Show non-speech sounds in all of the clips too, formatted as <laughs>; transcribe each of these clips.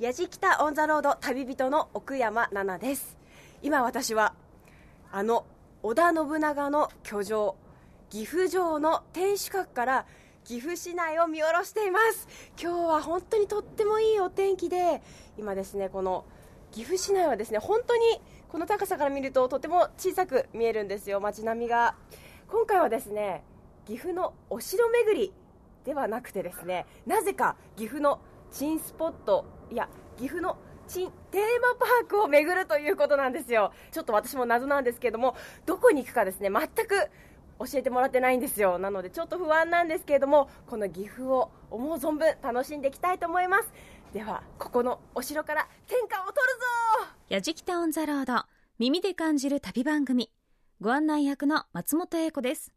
やじきたオンザロード旅人の奥山奈々です。今私はあの織田信長の居城岐阜城の天守閣から岐阜市内を見下ろしています。今日は本当にとってもいいお天気で今ですねこの岐阜市内はですね本当にこの高さから見るととても小さく見えるんですよ。街並みが。今回はですね岐阜のお城巡りではなくてですねなぜか岐阜の新スポットいや岐阜の新テーマパークを巡るということなんですよ。ちょっと私も謎なんですけれどもどこに行くかですね全く教えてもらってないんですよ。なのでちょっと不安なんですけれどもこの岐阜を思う存分楽しんでいきたいと思います。ではここのお城から天下を取るぞ！やじきたオンザロード耳で感じる旅番組。ご案内役の松本英子です。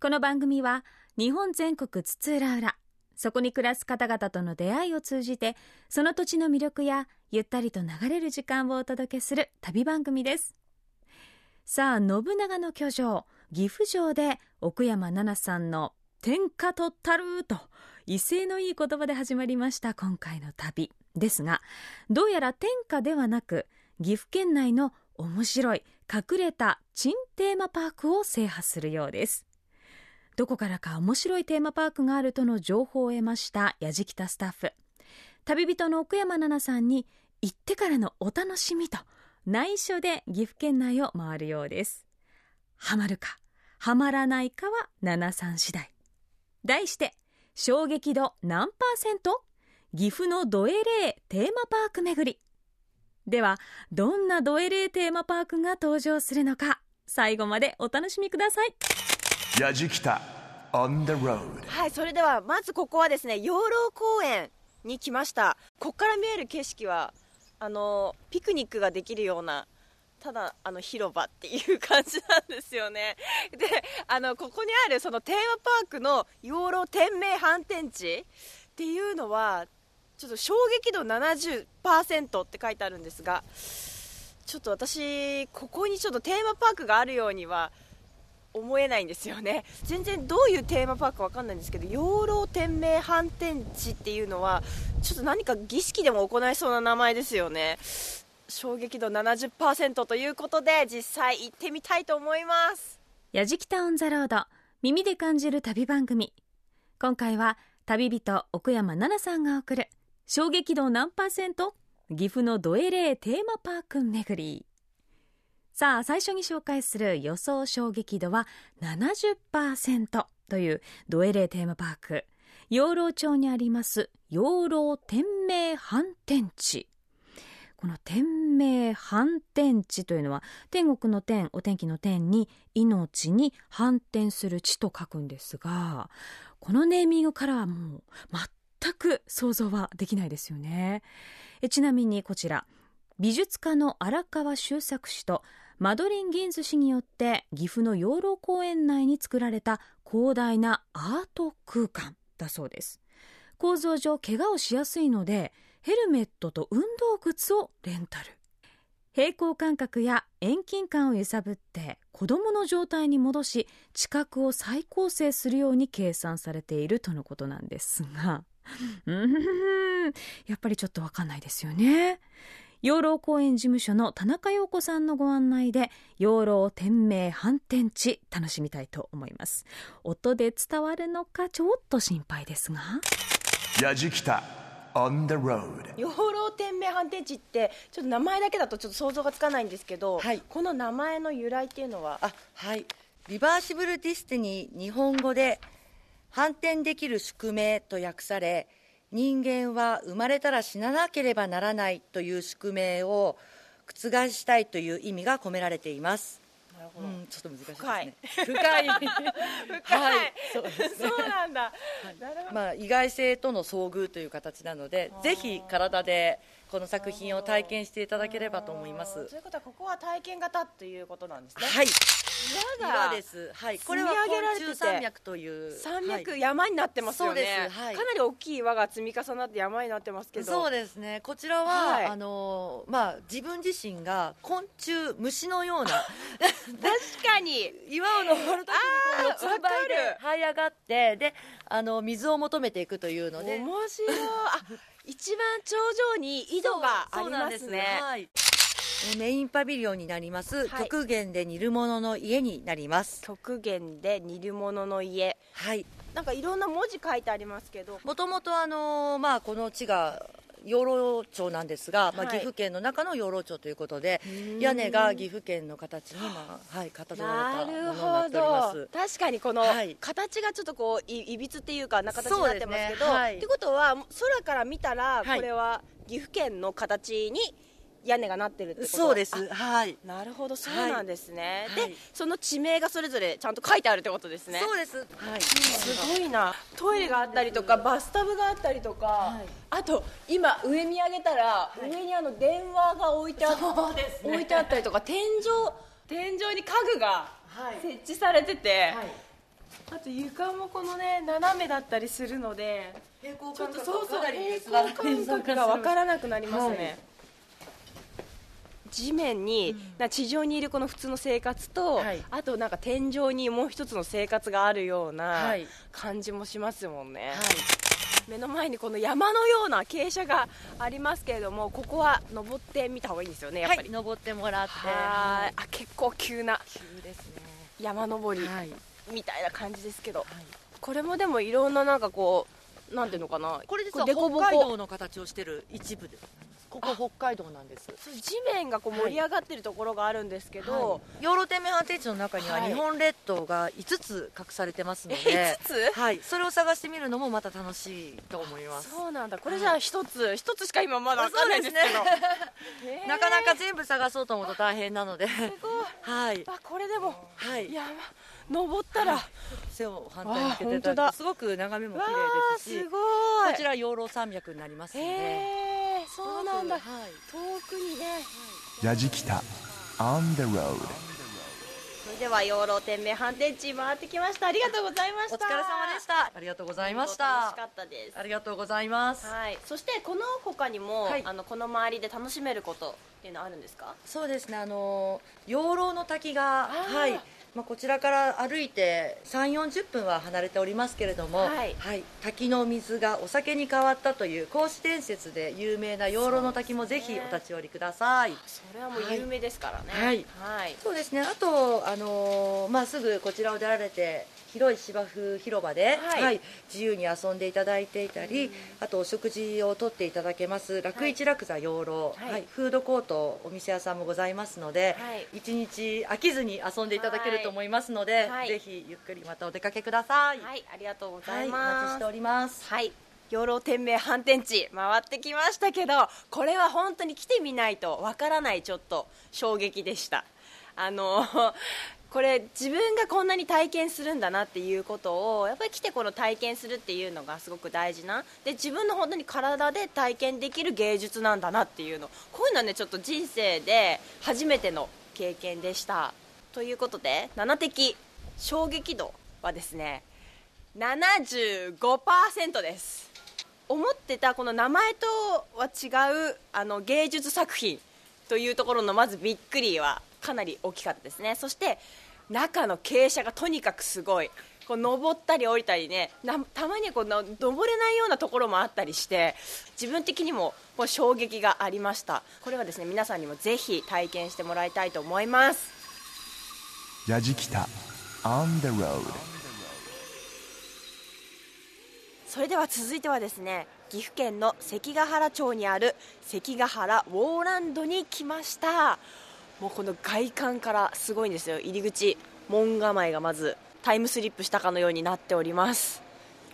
この番組は日本全国津々浦々そこに暮らす方々との出会いを通じてその土地の魅力やゆったりと流れる時間をお届けする旅番組です。さあ信長の居城岐阜城で奥山奈々さんの「天下取ったる」と威勢のいい言葉で始まりました今回の旅ですがどうやら天下ではなく岐阜県内の面白い隠れた珍テーマパークを制覇するようです。どこからか面白いテーマパークがあるとの情報を得ましたやじきたスタッフ。旅人の奥山奈々さんに行ってからのお楽しみと内緒で岐阜県内を回るようです。ハマるかハマらないかは奈々さん次第。題して衝撃度何パーセント？岐阜のドエレーテーマパーク巡り。ではどんなドエレーテーマパークが登場するのか最後までお楽しみください。やじきた on the road. はいそれではまずここはですね養老公園に来ました。ここから見える景色はあのピクニックができるようなただあの広場っていう感じなんですよね。であのここにあるそのテーマパークの養老天明反転地っていうのはちょっと衝撃度70%って書いてあるんですがちょっと私ここにちょっとテーマパークがあるようには思えないんですよね。全然どういうテーマパークか分かんないんですけど養老天明反転地っていうのはちょっと何か儀式でも行いそうな名前ですよね。衝撃度70%ということで実際行ってみたいと思います。やじきたオンザロード耳で感じる旅番組。今回は旅人奥山奈々さんが送る衝撃度何パーセント岐阜のドエレーテーマパーク巡り。さあ最初に紹介する予想衝撃度は70%というドエレーテーマパーク。養老町にあります養老天明反転地。この天明反転地というのは天国の天お天気の天に命に反転する地と書くんですがこのネーミングからはもう全く想像はできないですよね。ちなみにこちら美術家の荒川修作氏とマドリン・ギンズ氏によって岐阜の養老公園内に作られた広大なアート空間だそうです。構造上怪我をしやすいのでヘルメットと運動靴をレンタル。平行感覚や遠近感を揺さぶって子供の状態に戻し知覚を再構成するように計算されているとのことなんですがうんやっぱりちょっとわかんないですよね養老公園事務所の田中陽子さんのご案内で養老天明反転地楽しみたいと思います。音で伝わるのかちょっと心配ですが。やじきた on the road 養老天明反転地ってちょっと名前だけだとちょっと想像がつかないんですけど、はい。この名前の由来っていうのは？あはい。リバーシブルディスティニー日本語で反転できる宿命と訳され人間は生まれたら死ななければならないという宿命を覆したいという意味が込められています。なるほど、うん、ちょっと難しいですね。深い。深い、はい。そうですね。そうなんだ、なるほど。まあ、意外性との遭遇という形なのでぜひ体でこの作品を体験していただければと思います。ということはここは体験型ということなんですね。はい。岩です。はい。これは昆虫山脈という山脈、はい山になってますよね。そうです。はい。かなり大きい岩が積み重なって山になってますけど。そうですね。こちらは、はい。あのまあ自分自身が昆虫虫のような <laughs> 確かに。岩を登るときにこう這いでわか這い上がってであの水を求めていくというので。面白い。あ5一番頂上に井戸がありますね。はい。えメインパビリオンになります、はい。極限で煮るものの家になります。極限で煮るものの家。はい。なんかいろんな文字書いてありますけど。もともとあのーまあこの地が養老町なんですが、まあ、はい。岐阜県の中の養老町ということで、ん。屋根が岐阜県の形に、まあはい、形らなれたもるのになっほております。ど。確かにこのはい。形がちょっとこういいびつっていうかな形になってますけどそうですね。はい。ってことは空から見たらはい。これは岐阜県の形に屋根がなってるってこと？そうです。あはい。なるほどそうなんですね、はい。でその地名がそれぞれちゃんと書いてあるってことですね。そうです。はい。すごいな。トイレがあったりとかバスタブがあったりとか、あと今上見上げたら、上にあの電話が置いてあっそうですね。置いてあったりとか天井天井に家具が設置されてて、あと床もこのね斜めだったりするので平行ちょっ感覚が分からなくなりますね、はい地面に、な地上にいるこの普通の生活と、はい。あとなんか天井にもう一つの生活があるようなはい。感じもしますもんね、はい。目の前にこの山のような傾斜がありますけれどもここは登ってみた方がいいんですよねやっぱり、はい。登ってもらって。あ結構急な急ですね。山登りはい。みたいな感じですけど、はい。これもでもいろんななんかこうなんていうのかな。これ実は北海道の形をしてる一部ですここ北海道なんです。地面がこう盛り上がってるところがあるんですけど、養老天命反転地の中にははい。日本列島が5つ隠されてますので、え5つ？はい、それを探してみるのもまた楽しいと思います。そうなんだ。これじゃあ一つ一つしか今まだわかんないんですけど。そうですへー。なかなか全部探そうと思うと大変なので、すごい。はい、あこれでもはい、山登ったら、背を反対に向けてすごく眺めもわ綺麗ですしあすごい。こちら養老山脈になりますので、そうなんだ、はい。遠くにね。ヤジキタ On the road それでは養老天命反転地回ってきました。ありがとうございました。お疲れ様でした。ありがとうございまし楽しかたったです。ありがとうございます。はい、そしてこの他にも、はい。あのこの周りで楽しめることっていうのはあるんですか？そうですね。あの養老の滝がはいまあ、こちらから歩いて3 4 0分は離れておりますけれども、はい。滝の水がお酒に変わったという孔子伝説で有名な養老の滝もぜひお立ち寄りください。それはもう有名ですからね。はい。はい。そうですね。あと、あのーまあ、すぐこちらを出られて広い芝生広場で、はい。自由に遊んでいただいていたり、あとお食事をとっていただけます。楽市楽座養老、はい。はい。フードコートお店屋さんもございますので、はい。一日飽きずに遊んでいただけると思いますので、はい。ぜひゆっくりまたお出かけください、はい。ありがとうござはい。いおます、待ちしております。はい。養老天命反転地回ってきましたけどこれは本当に来てみないとわからないちょっと衝撃でした。あのこれ自分がこんなに体験するんだなっていうことをやっぱり来てこの体験するっていうのがすごく大事な。で自分の本当に体で体験できる芸術なんだなっていうの。こういうのはねちょっと人生で初めての経験でした。ということで7的衝撃度はですね75%です。思ってたこの名前とは違うあの芸術作品というところのまずびっくりはかなり大きかったですね。そして中の傾斜がとにかくすごい。こう登ったり降りたりねなたまにこうの登れないようなところもあったりして自分的にもこう衝撃がありました。これはですね皆さんにもぜひ体験してもらいたいと思います。ヤジキタ On the road それでは続いてはですね岐阜県の関ヶ原町にある関ヶ原ウォーランドに来ましたもうこの外観からすごいんですよ。入り口門構えがまずタイムスリップしたかのようになっております。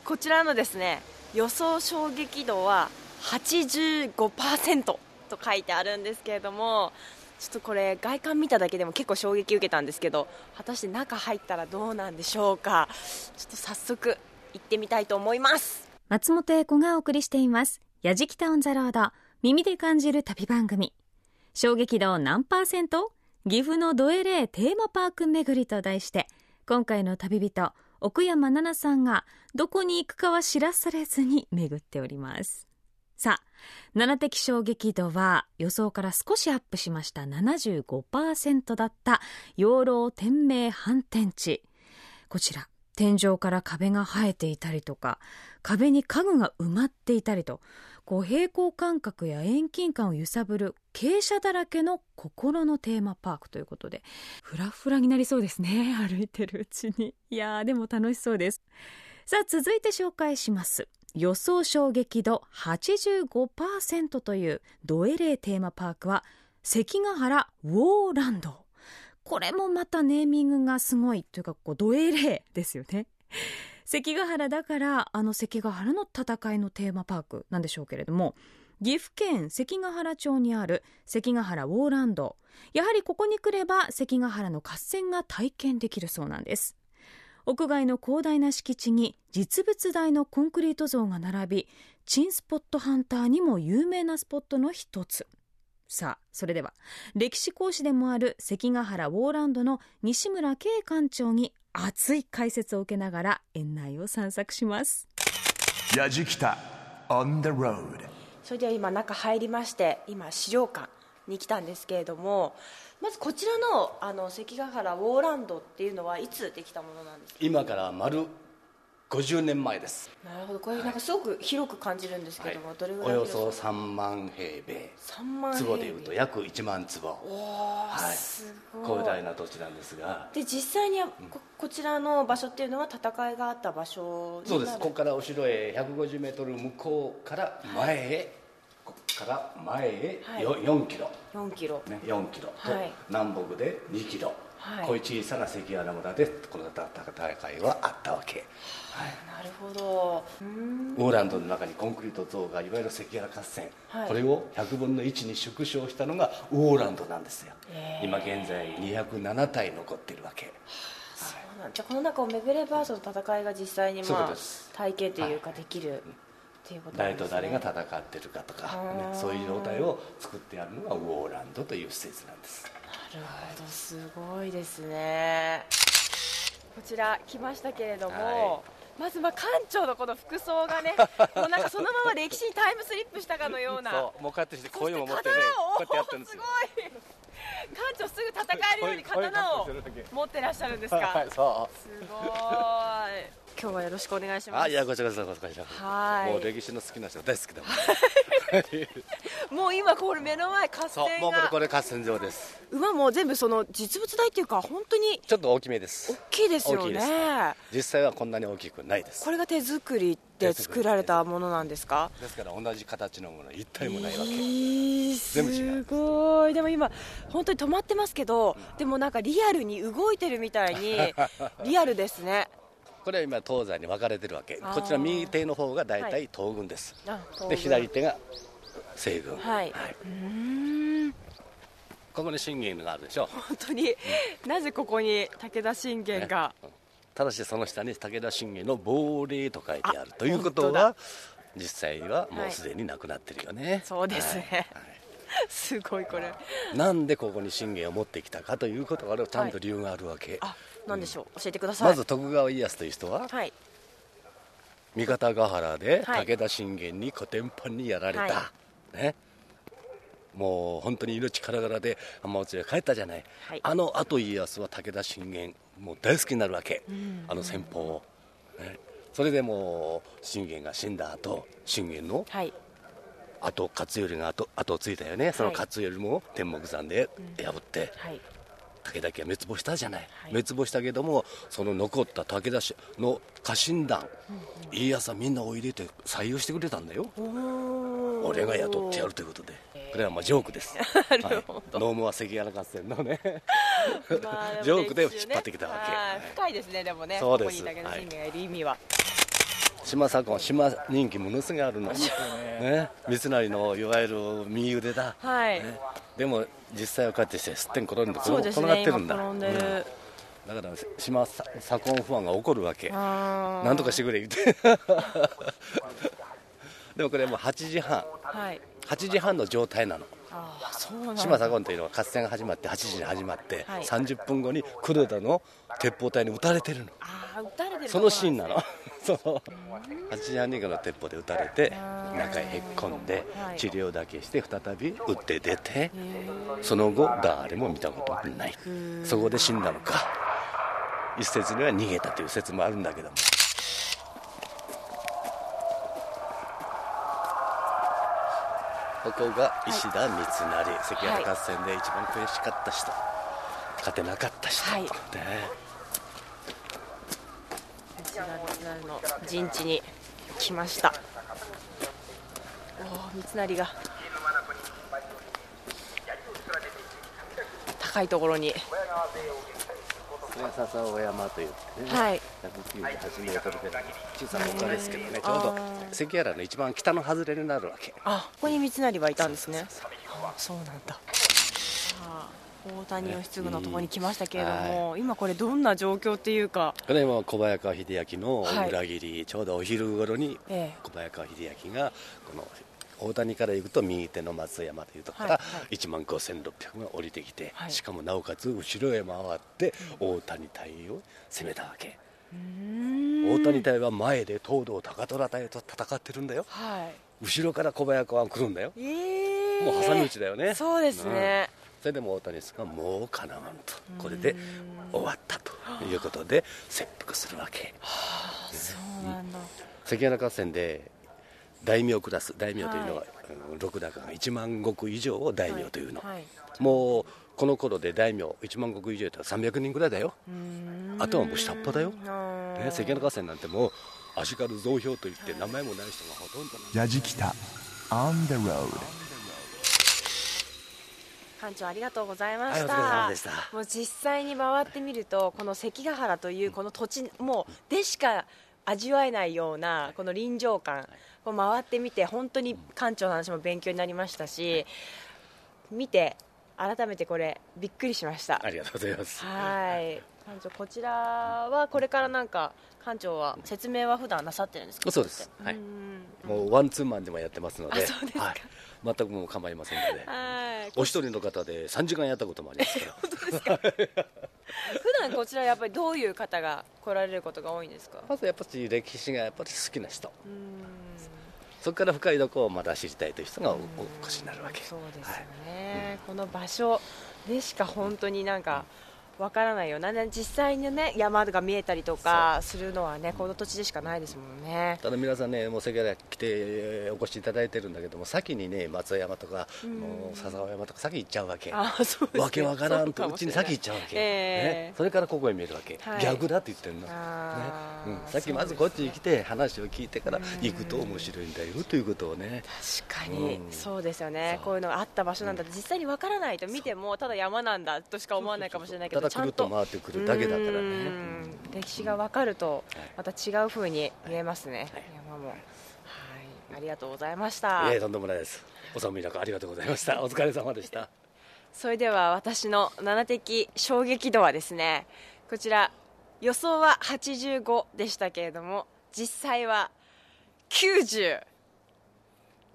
こちらのですね予想衝撃度は85%と書いてあるんですけれどもちょっとこれ外観見ただけでも結構衝撃受けたんですけど果たして中入ったらどうなんでしょうか。ちょっと早速行ってみたいと思います。松本英子がお送りしています「やじきたオン・ザ・ロード」耳で感じる旅番組。衝撃度何パーセント？岐阜のドエレーテーマパーク巡りと題して今回の旅人奥山奈々さんがどこに行くかは知らされずに巡っております。さあ七的衝撃度は予想から少しアップしました。75%だった養老天命反転地。こちら。天井から壁が生えていたりとか壁に家具が埋まっていたりとこう平行感覚や遠近感を揺さぶる傾斜だらけの心のテーマパークということでフラフラになりそうですね <laughs> 歩いてるうちに。いやーでも楽しそうです。さあ続いて紹介します。予想衝撃度85%というドエレーテーマパークは関ヶ原ウォーランド。これもまたネーミングがすごいというかこうドエレですよね。<laughs> 関ヶ原だからあの関ヶ原の戦いのテーマパークなんでしょうけれども岐阜県関ヶ原町にある関ヶ原ウォーランド。やはりここに来れば関ヶ原の合戦が体験できるそうなんです。屋外の広大な敷地に実物大のコンクリート像が並びチンスポットハンターにも有名なスポットの一つ。さあそれでは。歴史講師でもある関ヶ原ウォーランドの西村圭館長に熱い解説を受けながら園内を散策します。やじきた on the road それでは今中入りまして今資料館に来たんですけれどもまずこちらのあの関ヶ原ウォーランドっていうのはいつできたものなんですか？今から丸50年前です、なるほど。これなんかすごく広く感じるんですけはい。ども、どれぐおよそらい広さ？3万平米。3万平米。坪でいうと約1万坪。おーはい。すごい。広大な土地なんですが。で実際にはここちらの場所っていうのは戦いがあった場所にそうです。ここからお城へ150メートル向こうから前へ、ここから前へはい。よ4キロ、4キロ。ね、4キロ。と、はい。南北で2キロ、はい。こういう小さな関ヶ原村でこの戦いはあったわけ、なるほど。うーランドの中にコンクリート像がいわゆる関ヶ原合戦、はい。これを100分の1に縮小したのがオーランドなんですよ、へー。今現在207体残ってるわけ。そうなんじゃあこの中を巡ればその戦いが実際にまあ体験というかできるっていうことな誰と誰が戦ってるかとか、ね、そういう状態を作ってやるのがウォーランドという施設なんです。なるほど。すごいですね。こちら来ましたけれども、はまずまあ館長のこの服装がね <laughs> もうなんかそのまま歴史にタイムスリップしたかのような。そうもうこうやってしてこういうの持ってねこうやってやってるんですよ。ごい館長すぐ戦えるように刀を持ってらっしゃるんですか、はいそうすごい今日はよろしくお願いします。あいやこちらこそこちらこそはい。もう歴史の好きな人大好きだもん。<laughs> もう今これ目の前合戦もうこれこがれ合戦場です。馬も全部その実物大っていうか本当にちょっと大きめです。大きいですよね。実際はこんなに大きくないです。これが手作りで作られたものなんですか？ですから同じ形のもの一体もないわけ、えー全部違うすごい。でも今本当に止まってますけどでもなんかリアルに動いてるみたいに <laughs> リアルですねこれは今東西に分かれてるわけ。こちら右手の方が大体東軍です、あ東軍。で左手が西軍。はい。うーん。ここに信玄があるでしょ。本当に。なぜここに武田信玄が？ただしその下に武田信玄の亡霊と書いてあるということは実際はもうすでになくなってるよね、そうですね。はい。はい。<laughs> すごいこれ。なんでここに信玄を持ってきたかということがちゃんと理由があるわけ、あなんでしょう？教えてください。まず徳川家康という人ははい。三方ヶ原ではい。武田信玄にコテンパンにやられた、はね。もう本当に命からがらで浜松へ帰ったじゃない、はい。あのあと家康は武田信玄もう大好きになるわけ、あの戦法を、ね、それでもう信玄が死んだ後信玄のはい。後勝頼が後後をついたよね。その勝頼も天目山で破って、はい武田家は滅亡したじゃない、はい。滅亡したけどもその残った武田氏の家臣団、家康はみんなを入れて採用してくれたんだよ。俺が雇ってやるということで。これはまあジョークです。<laughs> はい、ノームは関ヶ原合戦のね。<laughs> まあジョークで引っ張ってきたわけ。はい。深いですねでもね。そうです。ここに武田信玄がいる意味は、島左近島人気ものすごいあるの、<laughs> ね、三成のいわゆる右腕だ、はい。ねでも実際はこうやってしてすってん転んでそうです転がっねてるんだ。今転んだから島左近不安が起こるわけ。なんとかしてくれ言って。<laughs> でもこれもう8時半。はい。8時半の状態なの。ああそうなんだ。島左近というのは合戦が始まって8時に始まって、はい。30分後に黒田の鉄砲隊に撃たれてるの。ああ撃たれてるそのシーンなののそう。8時半にこの鉄砲で撃たれて中へへっこんではい。治療だけして再び撃って出てその後誰も見たことない。そこで死んだのか。一説には逃げたという説もあるんだけども。ここが石田三成、関ヶ原合戦で一番悔しかった人、勝てなかった人、はい。ね成の陣地に来ました。おお三成が。高いところに。笹尾山といね、はい。198メートルぐらい小さな丘ですけどね。ちょうど関ヶ原の一番北の外れになるわけ。あここに三成はいたんですね。あそうなんだ大谷義継のところに来ましたけれども、今これどんな状況っていうか。これも小早川秀明のはい裏切り、ちょうどお昼頃にええ。小早川秀明がこの大谷から行くと右手の松山というところからはいはい。1万5600が降りてきて、はい。しかもなおかつ後ろへ回って大谷隊を攻めたわけ。大谷隊は前で東堂高虎隊と戦ってるんだよ。はい。後ろから小早川が来るんだよ。ええ。もう挟み撃ちだよね。そうですね、それでも大谷さんがもうかなわんと。これで終わったということで切腹するわけ。そうなんだ、関ヶ原合戦で大名クラス大名というのは、あの六高が1万石以上を大名というの、はいはい。もうこの頃で大名1万石以上と300人ぐらいだよ。あとはもう下っ端だよ、ね、関ヶ原合戦なんてもう足軽増票といって名前もない人がほとんどなんだヤジキタ On the road 館長ありがとうございました。もう実際に回ってみるとこの関ヶ原というこの土地もうでしか味わえないようなこの臨場感こう回ってみて本当に館長の話も勉強になりましたし見て改めてこれびっくりしました。ありがとうございます。はい館長こちらはこれからなんか館長は説明は普段なさってるんですか？そうです。はい。うん。もうワンツーマンでもやってますので。はい、全くもう構いませんので。<laughs> はい。お一人の方で3時間やったこともありますから。<laughs> <laughs> 普段こちらやっぱりどういう方が来られることが多いんですか？まずやっぱり歴史がやっぱり好きな人。うん。そこから深いところをまだ知りたいという人がおお越しになるわけ。そうですよはい。ね、この場所でしか本当になんかわからないよ。なね実際にね山が見えたりとかするのはねこの土地でしかないですもんね。ただ皆さんねもう関ヶ原来てお越しいただいてるんだけども先にね松山とか、もう笹尾山とか先行っちゃうわけ。あそうねわけわからんとそうかうちに先行っちゃうわけ、ええ。ね、それからここへ見えるわけ、はい。逆だって言ってるの、ね。うん、さっきまずこっちに来て話を聞いてから行くと面白いんだよということをね。確かに、うん。そうですよね。こういうのがあった場所なんだ実際にわからないと見てもただ山なんだとしか思わないかもしれないけたどちゃんとだくるっと。回ってくるだけだからね。うん。歴史がわかるとはいまた違う風に見えますね、はい。山も。はい。ありがとうございました。いえとんでもないです。お寒い中ありがとうございました。<laughs> お疲れ様でした。<laughs> それでは私の7的衝撃度はですねこちら予想は85でしたけれども実際は90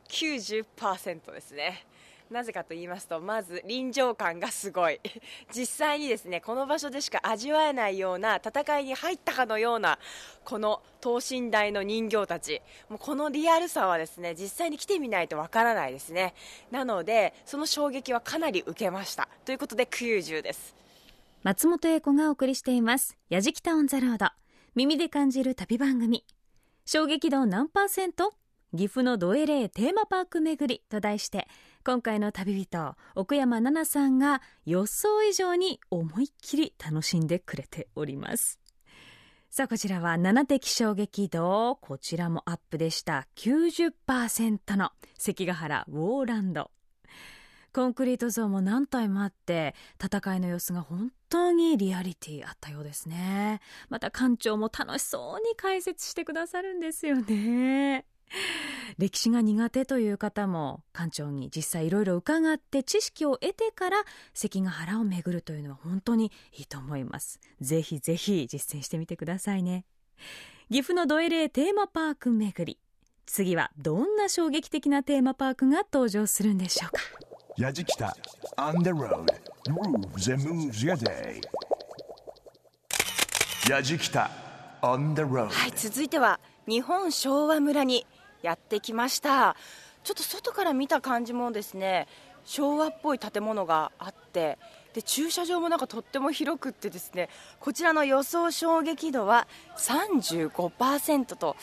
90%ですねなぜかと言いますとまず臨場感がすごい。<laughs> 実際にですねこの場所でしか味わえないような戦いに入ったかのようなこの等身大の人形たち。もうこのリアルさはですね実際に来てみないとわからないですね。なのでその衝撃はかなり受けました。ということで90です。松本英子がお送りしています「やじきたオン・ザ・ロード」耳で感じる旅番組。衝撃度何パーセント？岐阜のドエレーテーマパーク巡りと題して今回の旅人奥山奈々さんが予想以上に思いっきり楽しんでくれております。さあこちらは7的衝撃度こちらもアップでした。90%の関ヶ原ウォーランド。コンクリート像も何体もあって戦いの様子が本当にリアリティあったようですね。また館長も楽しそうに解説してくださるんですよね。<laughs> 歴史が苦手という方も館長に実際いろいろ伺って知識を得てから関ヶ原を巡るというのは本当にいいと思います。ぜひぜひ実践してみてくださいね。岐阜のドエレーテーマパーク巡り。次はどんな衝撃的なテーマパークが登場するんでしょうか？ヤジキタ On the road Grooves and moves your day. ヤジキタ On the road. はい続いては日本昭和村にやってきました。ちょっと外から見た感じもですね昭和っぽい建物があってで駐車場もなんかとっても広くってですねこちらの予想衝撃度は35%と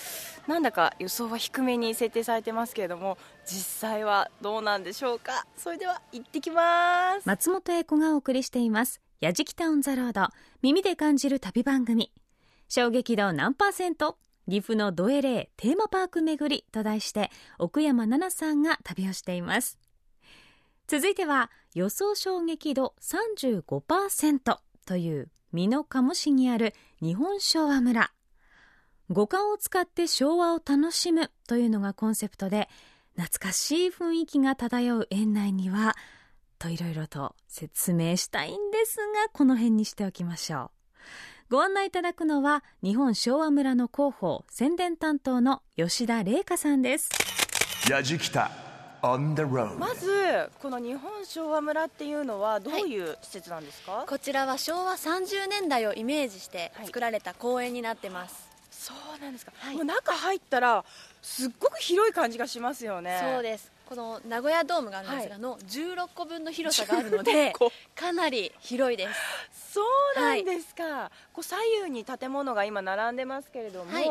なんだか予想は低めに設定されてますけれども実際はどうなんでしょうか。それでは行ってきます。松本英子がお送りしています「やじきた on the road」耳で感じる旅番組。衝撃度何パーセント？岐阜のドエレーテーマパーク巡りと題して奥山奈々さんが旅をしています。続いては予想衝撃度35%という美濃加茂市にある日本昭和村。五感を使って昭和を楽しむというのがコンセプトで懐かしい雰囲気が漂う園内にはといろいろと説明したいんですがこの辺にしておきましょう。ご案内いただくのは日本昭和村の広報宣伝担当の吉田玲香さんです。やじきた on the road まずこの日本昭和村っていうのはどういう施設なんですか、こちらは昭和30年代をイメージして作られた公園になってます、そうなんですか、はい。もう中入ったらすっごく広い感じがしますよね。そうですこの名古屋ドームがあるんですが、の16個分の広さがあるので16個。かなり広いです。そうなんですか、こう左右に建物が今並んでますけれども、はい。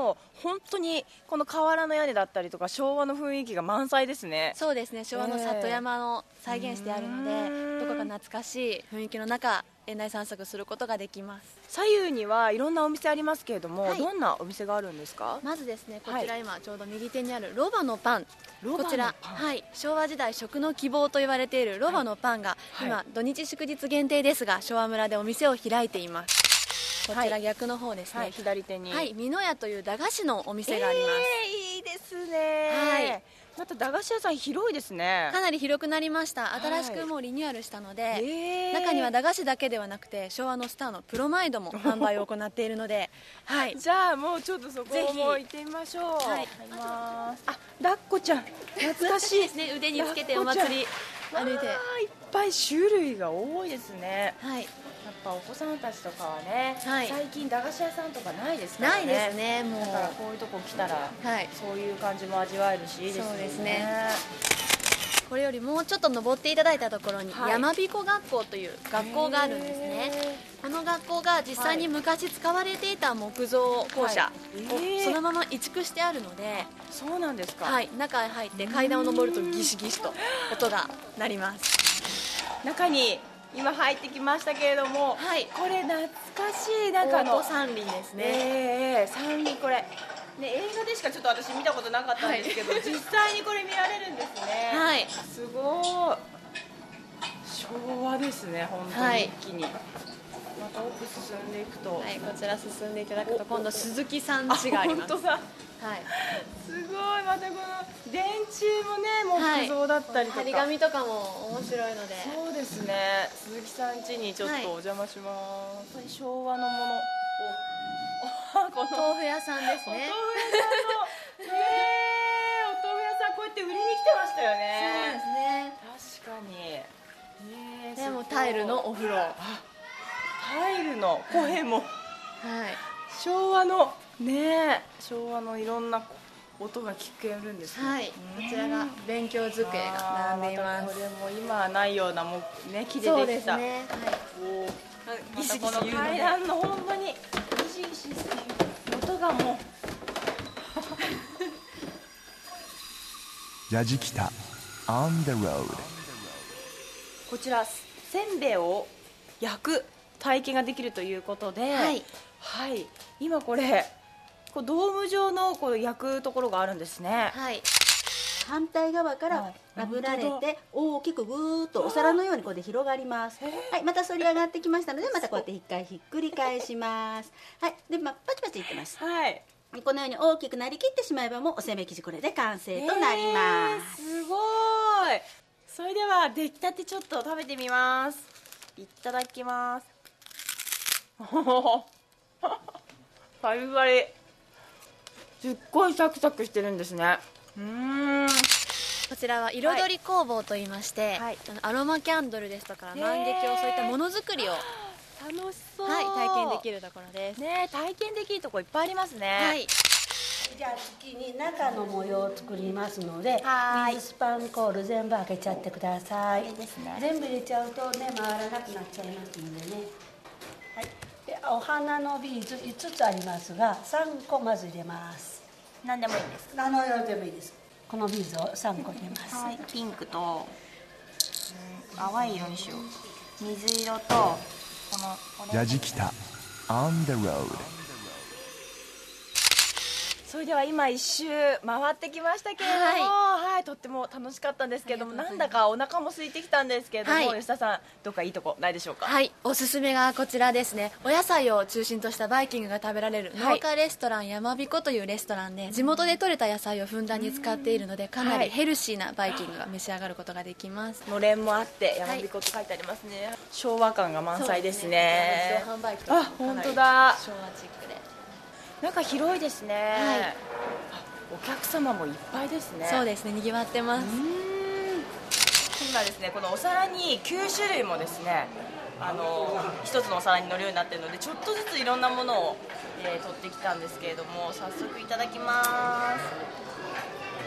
本当にこの瓦の屋根だったりとか昭和の雰囲気が満載ですね。そうですね。昭和の里山の再現してあるので、どこか懐かしい雰囲気の中園内散策することができます。左右にはいろんなお店ありますけれども、はい。どんなお店があるんですか？まずですねこはいちら今ちょうど右手にあるロバのパン。ロバのパン。こちら、はい、昭和時代食の希望と言われているロバのパンが、はい。今土日祝日限定ですが昭和村でお店を開いています。こちら逆の方ですね、はい左手に。はい、美濃屋という駄菓子のお店があります、えーいいですね。はいまた駄菓子屋さん広いですね。かなり広くなりました。はい新しくもうリニューアルしたので、え。ー中には駄菓子だけではなくて昭和のスターのプロマイドも <laughs> 販売を行っているので、はい、じゃあもうちょっとそこも行ってみましょう。はい。あ抱っこちゃん懐かしい。で <laughs> すね腕につけてお祭り歩いて。いっぱい種類が多いですね。はいぱお子さんたちとかはね、はい。最近駄菓子屋さんとかないですからね。ないですねもう。だからこういうとこ来たらはい。そういう感じも味わえるしいいですよね。そうですね。これよりもうちょっと登っていただいたところにはい。山彦学校という学校があるんですね。この学校が実際に昔使われていた木造校舎はい。をそのまま移築してあるので、そうなんですか、はい、中へ入って階段を上るとギシギシと音が鳴ります。中に今入ってきましたけれども、はい。これ懐かしいなんかあの三輪ですね、ええ三輪これ。ね映画でしかちょっと私見たことなかったんですけど、<laughs> 実際にこれ見られるんですね。はい。すごい。昭和ですね本当はい。に一気に、また奥進んでいくと、はい、こちら進んでいただくと今度鈴木さん家があります。本当だ。はい。すごいまたこの電柱もね木造だったりとか、張り紙とかも面白いので。そうですね。鈴木さん家にちょっとはい。お邪魔します、これ昭和のもの。お <laughs> おこの豆腐屋さんですお豆腐屋ねさんの。ねえお豆腐屋さん <laughs> こうやって売りに来てましたよね。ね。確かに。ねえでもタイルのお風呂。はタイルの声も。い。昭和のねえ昭和のいろんな音が聞けるんですねはい、こちらが勉強机が並んでいますこれも今はないようなもうね木でできた。ですね、おー。ギシギシまたこの言うので階段の本当にギシギシする音がも <laughs> やじきた。On the road うこちらせんべいを焼く体験ができるということではい、はい。今これこうドーム状のこう焼くところがあるんですね。はい、反対側かはい。ら炙られて大きくぐーっとお皿のようにこうで広がります。はい。また反り上がってきましたので <laughs> またこうやって一回ひっくり返します。はい。でまあパチパチいってます。はい。このように大きくなりきってしまえばもうおせんべい生地これで完成となります、えーすごい。それでは出来たてちょっと食べてみます。いただきますパリパリすっごいサクサクしてるんですね。うーん。こちらは彩り工房といいまして、はい。あのアロマキャンドルですとか万華鏡そういったものづくりを、は楽しそう。い、体験できるところです、ね体験できるとこいっぱいありますね。はい、じゃあ次に中の模様を作りますのではーい水スパンコール全部開けちゃってください。いいですね。全部入れちゃうとね回らなくなっちゃいますのでねお花のビーズ5つありますが3個まず入れます。何でもいいんです。何の色でもいいです。このビーズを3個入れます、はい。ピンクと、うん淡い色にしよう。水色とこのオレンジやじきた On the road それでは今一周回ってきましたけれども、はい、とっても楽しかったんですけれども、なんだかお腹も空いてきたんですけれども、はい。吉田さん、どっかいいとこないでしょうか？はいおすすめがこちらですね。お野菜を中心としたバイキングが食べられるはい。農家レストランやまびこというレストランで地元で採れた野菜をふんだんに使っているのでかなはい。りヘルシーなバイキングが召し上がることができます。のれんもあって、山彦と書いてありますね。昭和感が満載ですね。自動販売機とかあ、本当だ。昭和チックでなんか広いですね。はい。あお客様もいっぱいですね。そうですねにぎわってます。今ですねこのお皿に9種類もですねあの一つのお皿に乗るようになってるのでちょっとずついろんなものを、えー取ってきたんですけれども早速いただきます。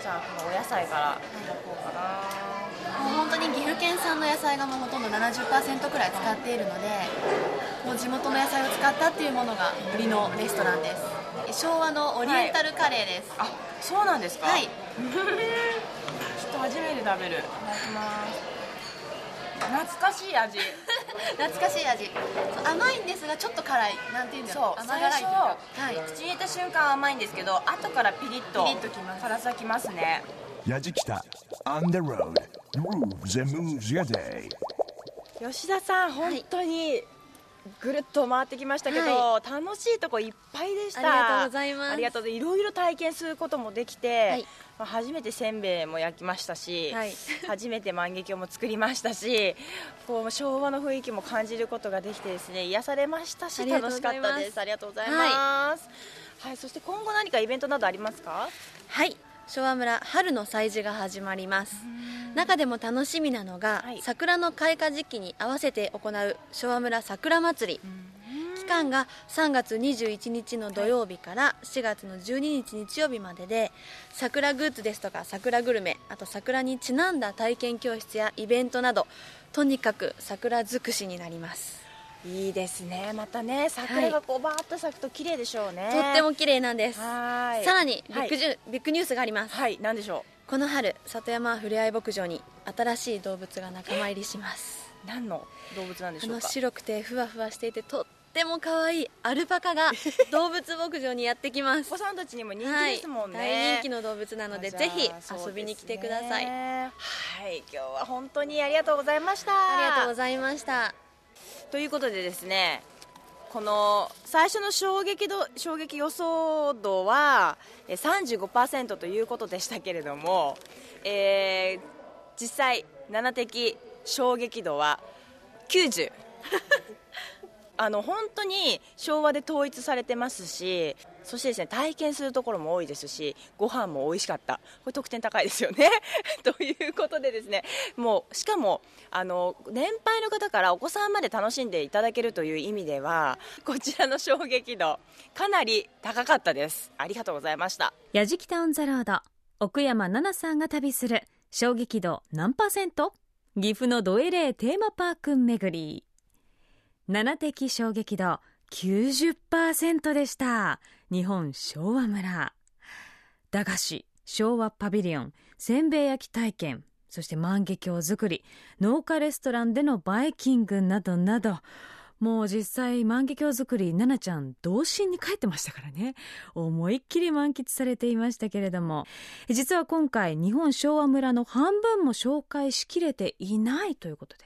じゃあこのお野菜からいただこうかな。もう本当に岐阜県産の野菜がもうほとんど70%くらい使っているのでもう地元の野菜を使ったっていうものが売りのレストランです昭和のオリエンタルカレーです。あそうなんですか？はい、<laughs> ちょっと初めて食べる。いただきます。懐かしい味。<laughs> 懐かしい味。そう甘いんですがちょっと辛い。なんていうんだろそう。う甘辛いというか。最はい。口に入れた瞬間甘いんですけど後からピリッとピリッときます。辛さきますね。ラジキタ On the road. Grooves and moves your day. 吉田さん本当にぐるっと回ってきましたけど、は楽しいとこいっぱいでした。ありがとうございます。ありがとう。ございますいろいろ体験することもできて、はい。まあ初めてせんべいも焼きましたし、はい。<laughs> 初めて万華鏡も作りましたしこう昭和の雰囲気も感じることができてですね癒されましたし楽しかったです。ありがとうございます、はいそして今後何かイベントなどありますか？はい昭和村春の祭事が始まります。中でも楽しみなのが、はい。桜の開花時期に合わせて行う昭和村桜祭り。期間が3月21日の土曜日から4月の12日日曜日までで桜グッズですとか桜グルメあと桜にちなんだ体験教室やイベントなどとにかく桜尽くしになりますいいですね。またね桜がこうバーッと咲くと綺麗でしょうね。とっても綺麗なんです。はい。さらにビはい。ッグジュ、ビッグニュースがあります。はい何でしょこの春里山ふれあい牧場に新しい動物が仲間入りします。う何の動物なんでしょうか？白くてふわふわしていてとっても可愛いアルパカが <laughs> 動物牧場にやってきます。お子さんたちにも人気はいですもんね、大人気の動物なのでぜひ遊びに来てください、ね。はい今日は本当にありがとうございました。ありがとうございましたということでですねこの最初の衝撃度衝撃予想度はえ35%ということでしたけれども、えー実際7的衝撃度は90あの本当に昭和で統一されてますしそしてですね体験するところも多いですしご飯も美味しかった。これ得点高いですよね。<laughs> ということでですねもうしかもあの年配の方からお子さんまで楽しんでいただけるという意味ではこちらの衝撃度かなり高かったです。ありがとうございました。やじきたオンザロード奥山奈々さんが旅する衝撃度何パーセント？岐阜のドエレーテーマパーク巡り。7的衝撃度90%でした。日本昭和村。駄菓子昭和パビリオンせんべい焼き体験そして万華鏡作り農家レストランでのバイキングなどなどもう実際万華鏡作り奈々ちゃん童心に帰ってましたからね。思いっきり満喫されていましたけれども。実は今回日本昭和村の半分も紹介しきれていないということで。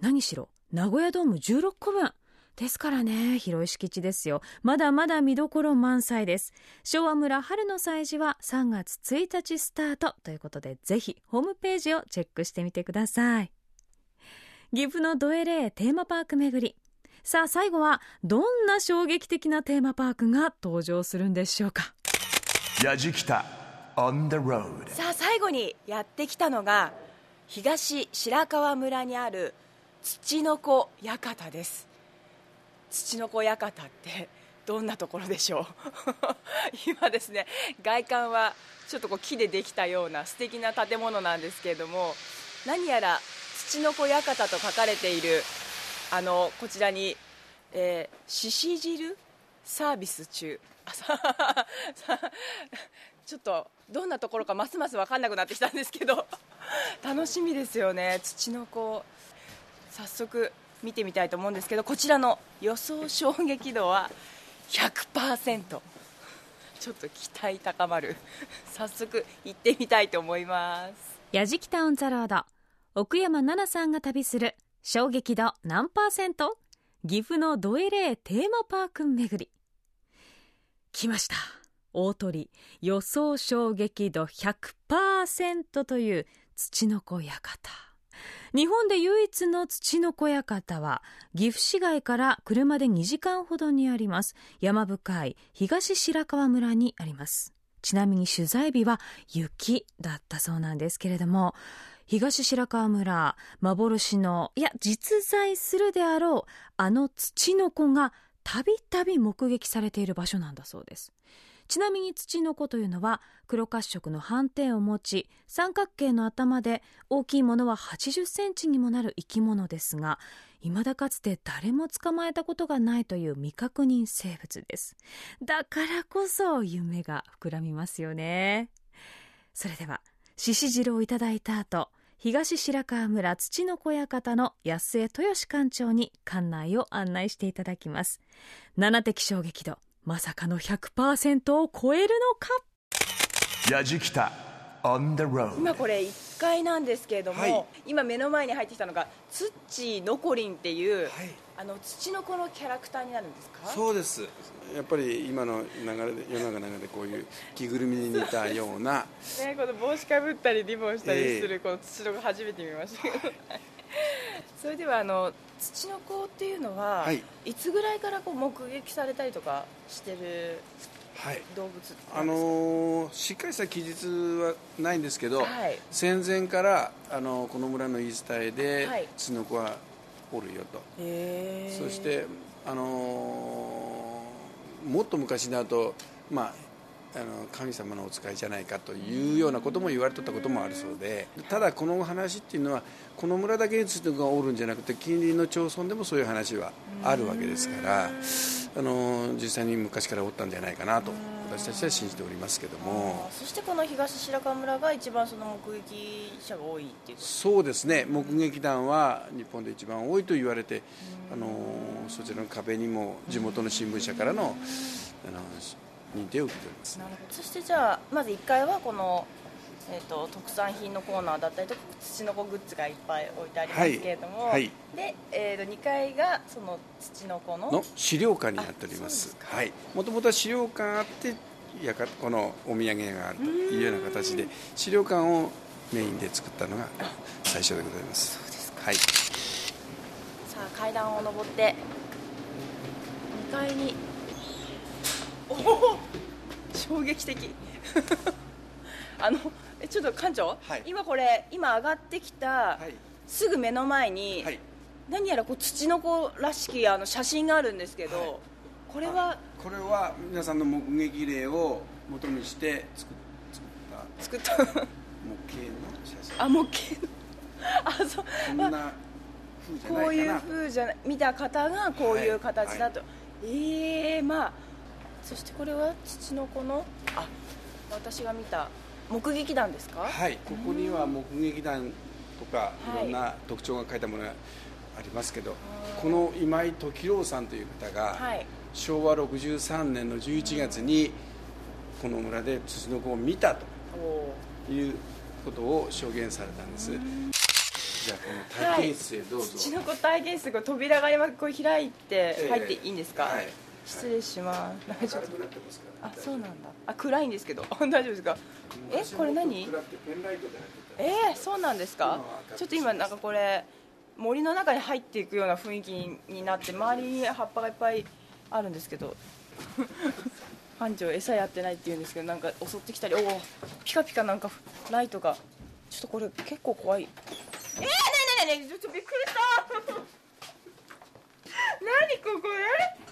何しろ名古屋ドーム16個分ですからね広い敷地ですよ。まだまだ見どころ満載です。昭和村春の祭事は3月1日スタートということでぜひホームページをチェックしてみてください。岐阜のドエレーテーマパーク巡り。さあ最後はどんな衝撃的なテーマパークが登場するんでしょうか。ラジキタ On the road さあ最後にやってきたのが東白川村にある土の子館です。土の子館ってどんなところでしょう？<laughs> 今ですね外観はちょっとこう木でできたような素敵な建物なんですけれども何やら土の子館と書かれているあのこちらにえー、しし汁サービス中。<laughs> ちょっとどんなところかますます分かんなくなってきたんですけど楽しみですよね。土の子早速見てみたいと思うんですけどこちらの予想衝撃度は100%ちょっと期待高まる。早速行ってみたいと思います。やじきたオンザロード。奥山奈々さんが旅する衝撃度何パーセント？岐阜のドエレーテーマパーク巡り。来ました。大鳥予想衝撃度100%という土の子館。日本で唯一の土の子館は岐阜市街から車で2時間ほどにあります。山深い東白川村にあります。ちなみに取材日は雪だったそうなんですけれども東白川村幻のいや実在するであろうあの土の子がたびたび目撃されている場所なんだそうです。ちなみに土の子というのは黒褐色の斑点を持ち三角形の頭で大きいものは80センチにもなる生き物ですが未だかつて誰も捕まえたことがないという未確認生物です。だからこそ夢が膨らみますよね。それでは獅子汁をいただいた後東白川村土の小屋方の安江豊志館長に館内を案内していただきます。七的衝撃度まさかの100%を超えるのか？やじきた on the road 今これ1階なんですけれども、はい。今目の前に入ってきたのがツッチーのこりんっていう、はい。あの土の子のキャラクターになるんですか？そうです。やっぱり今の流れで世の中の中でこういう着ぐるみに似たような。<laughs> ね、この帽子かぶったりリボンしたりすえるこの土の子初めて見ました。けど、<laughs> それではあの土の子っていうのは、はい。い、つぐらいからこう目撃されたりとかしてるはい。動物なんですか？あのーしっかりした記述はないんですけど、はい。戦前からあのこの村の言い伝えで、はい。ツノコはおるよと、そして、あのーもっと昔だと、まあ、あの神様のお使いじゃないかというようなことも言われとったこともあるそうでただこの話っていうのはこの村だけにツノコがおるんじゃなくて近隣の町村でもそういう話はあるわけですから、あのー実際に昔からおったんじゃないかなと私たちは信じておりますけども。そしてこの東白川村が一番その目撃者が多いっていうそうですね。目撃談は日本で一番多いと言われて、あのそちらの壁にも地元の新聞社からのあの認定を受けております。なるほど。そしてじゃあまず1階はこの、えー、と特産品のコーナーだったりとか土の子グッズがいっぱい置いてありますけれども、はいはい。で、えー、と2階がその土の子のの資料館になっております。はいもともとは資料館あってやかこのお土産屋があるというような形で資料館をメインで作ったのが最初でございます。そうですはい。さあ階段を上って2階におお衝撃的。<laughs> あのえちょっと館長、はい。今これ今上がってきた、はい。すぐ目の前に、はい。何やらこう土の子らしきあの写真があるんですけど、はい。これは？これは皆さんの目撃例を元にして作作った。作った。模型の写真。あ模型の？あそう。こんなこういう風じゃない見た方がこういう形だと、ええまあそしてこれは土の子の？あ私が見た目撃談ですか？はいここには目撃談とかはい。いろんな特徴が書いたものがありますけど、この今井時郎さんという方が、はい。昭和63年の11月にこの村で土の子を見たおということを証言されたんです。じゃあこの体験室へどうぞ、土の子体験室こう扉が今こう開いてええ入っていいんですか、はい。失礼します。なんかちょあそうなんだ。あ暗いんですけど。<laughs> 大丈夫ですか？えこれ何？えー、そうなんですか？ちょっと今なんかこれ森の中に入っていくような雰囲気になって周りに葉っぱがいっぱいあるんですけど。<laughs> 班長餌やってないって言うんですけどなんか襲ってきたりおおピカピカなんかライトが。ちょっとこれ結構怖い。えー、なになになにちょっとびっくりした。<laughs> 何ここ？え？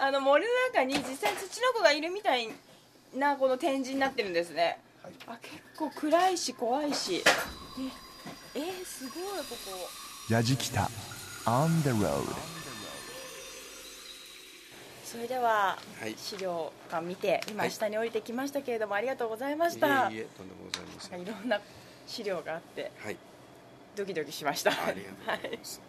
あの森の中に実際に土の子がいるみたいなこの展示になってるんですね、あ結構暗いし怖いし。ええー、すごいここ。やじきた。On the road それでははい。資料館見て今はい。下に降りてきましたけれども、ありがとうございました。いえいえとんでもございません。いろんな資料があってはい。ドキドキしました。ありがとうございます、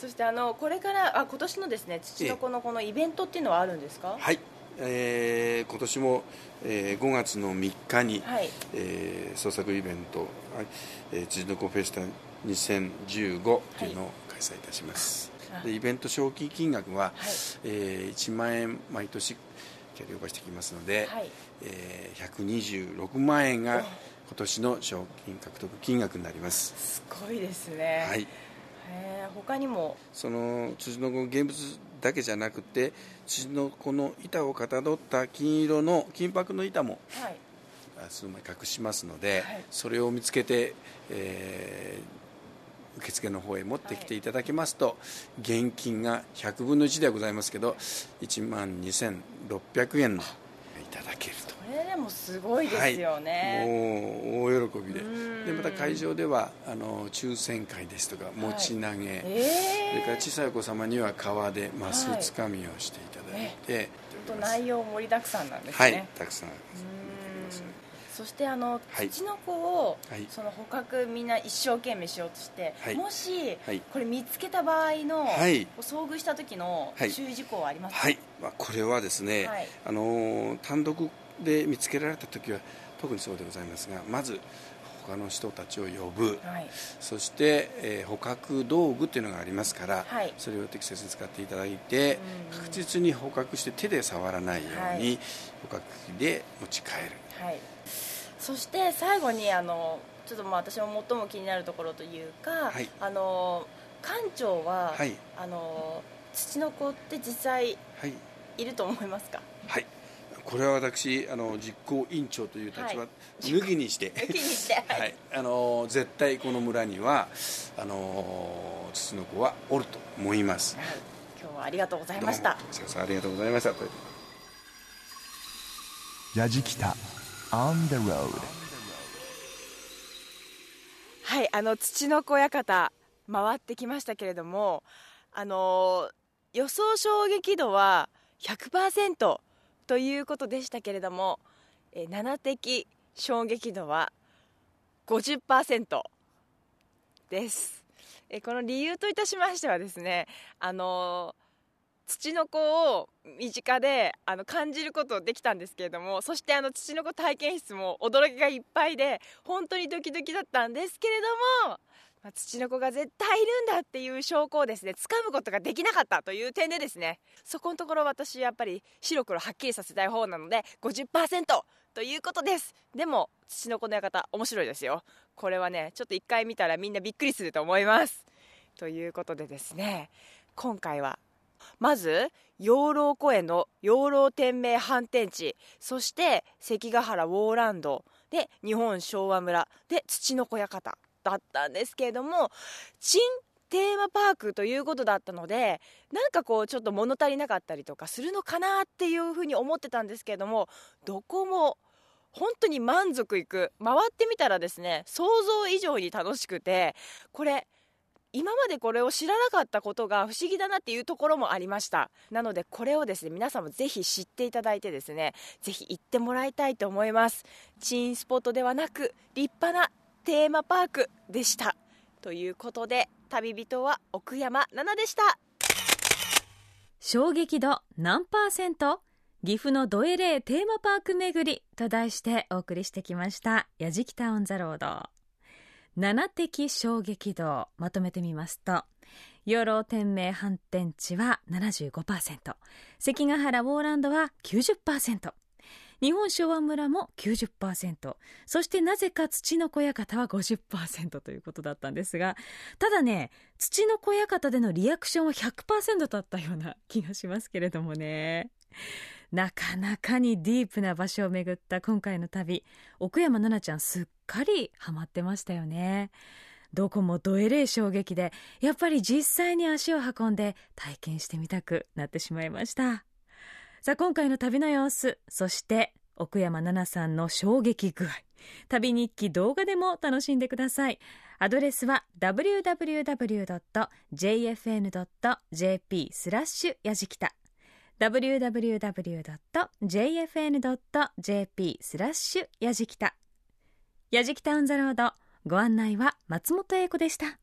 そしてあのこれからあ今年のですね土の子のこのイベントっていうのはあるんですか？はい、えー今年も、えー5月の3日に、はい。えー創作イベント「はい。えー、辻の子フェスタ2015」というのを開催いたします、あでイベント賞金金額は、はい。えー1万円毎年キャリーオーバーしてきますので、はい。えー126万円が今年の賞金獲得金額になります。すごいですね。はい他にも？その辻の子現物だけじゃなくて辻の子の板をかたどった金色の金箔の板もはい。あ数枚隠しますので、はい。それを見つけて、えー受付の方へ持ってきていただけますと、現金が100分の1ではございますけど1万2600円のいただけるれでもすごいですよね、はい、もう大喜びで。うん。でまた会場ではあの抽選会ですとか持ち投げ、えそれから小さいお子様には川でマスつかみをしていただいて、本当内容盛りだくさんなんですはい。ね、たくさんありますそしてあのはい。土の子を、はい。その捕獲みんな一生懸命しようとして、はい。もし、はい。これ見つけた場合の、はい。遭遇した時のはい。注意事項はありますか、はい、まあ、これはですね、はい。あのー単独で見つけられた時は特にそうでございますがまず他の人たちを呼ぶ、はい。そして、えー捕獲道具っていうのがありますから、はい。それを適切に使っていただいて、確実に捕獲して手で触らないように、はい。捕獲器で持ち帰る。はい、そして最後にあのちょっとまあ私も最も気になるところというか、はい。あの館長は、はい。あの土の子って実際はい。いると思いますか？はいこれは私あの実行委員長という立場、はい。抜きにして。<laughs> あの絶対この村にはあの土の子はおると思います。今日はありがとうございました。どうも。先生ありがとうございました。やじきた On the road. はい。あの土の子館回ってきましたけれどもあの予想衝撃度は100%ということでしたけれどもえ7的衝撃度は50%です。えこの理由といたしましてはですねあの土の子を身近であの感じることできたんですけれどもそしてあの土の子体験室も驚きがいっぱいで本当にドキドキだったんですけれども、まあ、土の子が絶対いるんだっていう証拠をですね掴むことができなかったという点でですねそこのところ私やっぱり白黒はっきりさせたい方なので50%ということです。でも土の子の館面白いですよ。これはねちょっと一回見たらみんなびっくりすると思います。ということでですね今回はまず養老公園の養老天明反転地そして関ヶ原ウォーランドで日本昭和村で土の子館。だったんですけれども珍テーマパークということだったのでなんかこうちょっと物足りなかったりとかするのかなっていうふうに思ってたんですけれどもどこも本当に満足いく回ってみたらですね想像以上に楽しくてこれ今までこれを知らなかったことが不思議だなっていうところもありました。なのでこれをですね皆さんもぜひ知っていただいてですねぜひ行ってもらいたいと思います。チーンスポットではなく立派なテーマパークでした。ということで旅人は奥山奈々でした。衝撃度何パーセント？岐阜のドエレーテーマパーク巡りと題してお送りしてきました「やじきた on the road」奈々的衝撃度まとめてみますと養老天命反転地は75%関ヶ原ウォーランドは90%日本昭和村も90%そしてなぜかつちのこ館は50%ということだったんですがただね土の小屋方でのリアクションは100%だったような気がしますけれどもね。なかなかにディープな場所を巡った今回の旅奥山奈々ちゃんすっかりハマってましたよね。どこもどえれい衝撃でやっぱり実際に足を運んで体験してみたくなってしまいました。さあ今回の旅の様子そして奥山奈々さんの衝撃具合。旅日記動画でも楽しんでください。アドレスは www.jfn.jp スラッシュやじきた。www.jfn.jp スラッシュやじきた。やじきたオンザロードご案内は松本英子でした。